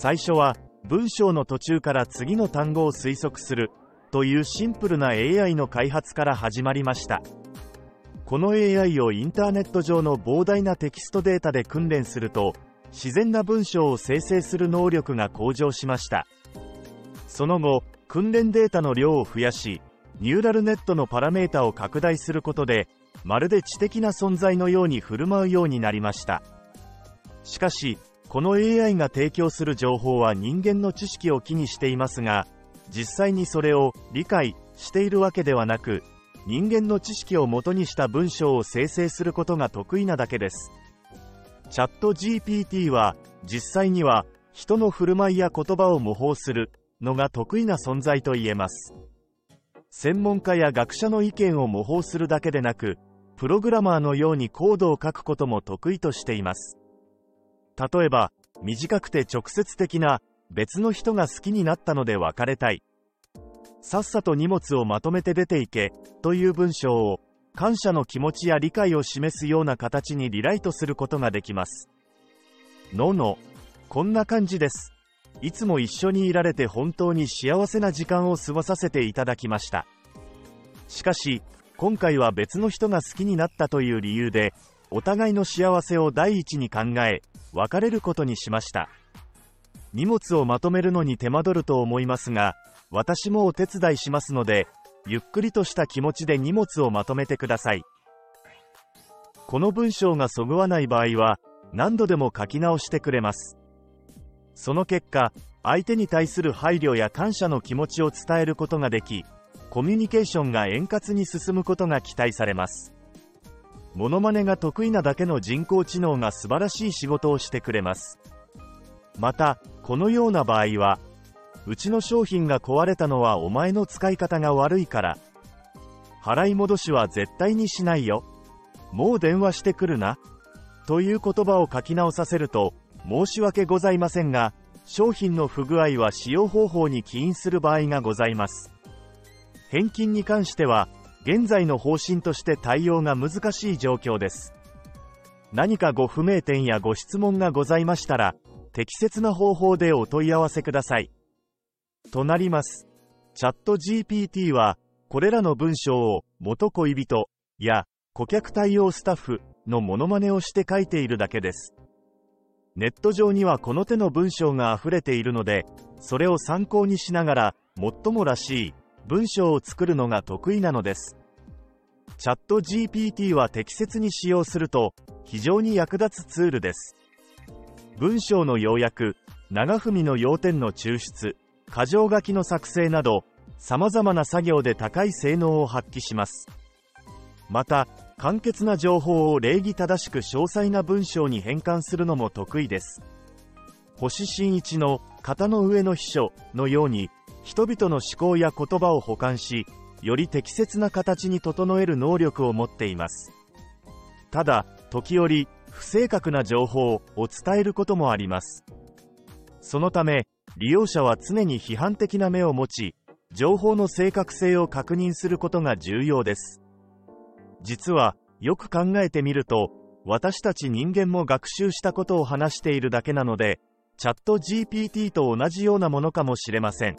最初は文章の途中から次の単語を推測するというシンプルな AI の開発から始まりました。この AI をインターネット上の膨大なテキストデータで訓練すると自然な文章を生成する能力が向上しました。その後訓練データの量を増やしニューラルネットのパラメータを拡大することでまるで知的な存在のように振る舞うようになりました。しかしこの AI が提供する情報は人間の知識を気にしていますが実際にそれを理解しているわけではなく人間の知識をもとにした文章を生成することが得意なだけです。チャット GPT は実際には人の振る舞いや言葉を模倣するのが得意な存在と言えます。専門家や学者の意見を模倣するだけでなくプログラマーのようにコードを書くことも得意としています。例えば短くて直接的な別の人が好きになったので別れたい。さっさと荷物をまとめて出ていけという文章を感謝の気持ちや理解を示すような形にリライトすることができます。ののこんな感じです。いつも一緒にいられて本当に幸せな時間を過ごさせていただきました。しかし今回は別の人が好きになったという理由でお互いの幸せを第一に考え別れることにしました。荷物をまとめるのに手間取ると思いますが私もお手伝いしますのでゆっくりとした気持ちで荷物をまとめてください。この文章がそぐわない場合は何度でも書き直してくれます。その結果相手に対する配慮や感謝の気持ちを伝えることができコミュニケーションが円滑に進むことが期待されます。モノマネが得意なだけの人工知能が素晴らしい仕事をしてくれます。またこのような場合はうちの商品が壊れたのはお前の使い方が悪いから。払い戻しは絶対にしないよ。もう電話してくるな。という言葉を書き直させると申し訳ございませんが、商品の不具合は使用方法に起因する場合がございます。返金に関しては、現在の方針として対応が難しい状況です。何かご不明点やご質問がございましたら、適切な方法でお問い合わせください。となります。チャット GPT は、これらの文章を元恋人や顧客対応スタッフのモノマネをして書いているだけです。ネット上にはこの手の文章が溢れているので、それを参考にしながら、最もらしい文章を作るのが得意なのです。チャット GPT は適切に使用すると、非常に役立つツールです。文章の要約、長文の要点の抽出、箇条書きの作成など、様々な作業で高い性能を発揮します。また、簡潔な情報を礼儀正しく詳細な文章に変換するのも得意です。星新一の型の上の秘書のように、人々の思考や言葉を補完し、より適切な形に整える能力を持っています。ただ、時折、不正確な情報を伝えることもあります。そのため、利用者は常に批判的な目を持ち、情報の正確性を確認することが重要です。実は、よく考えてみると、私たち人間も学習したことを話しているだけなので、チャット GPT と同じようなものかもしれません。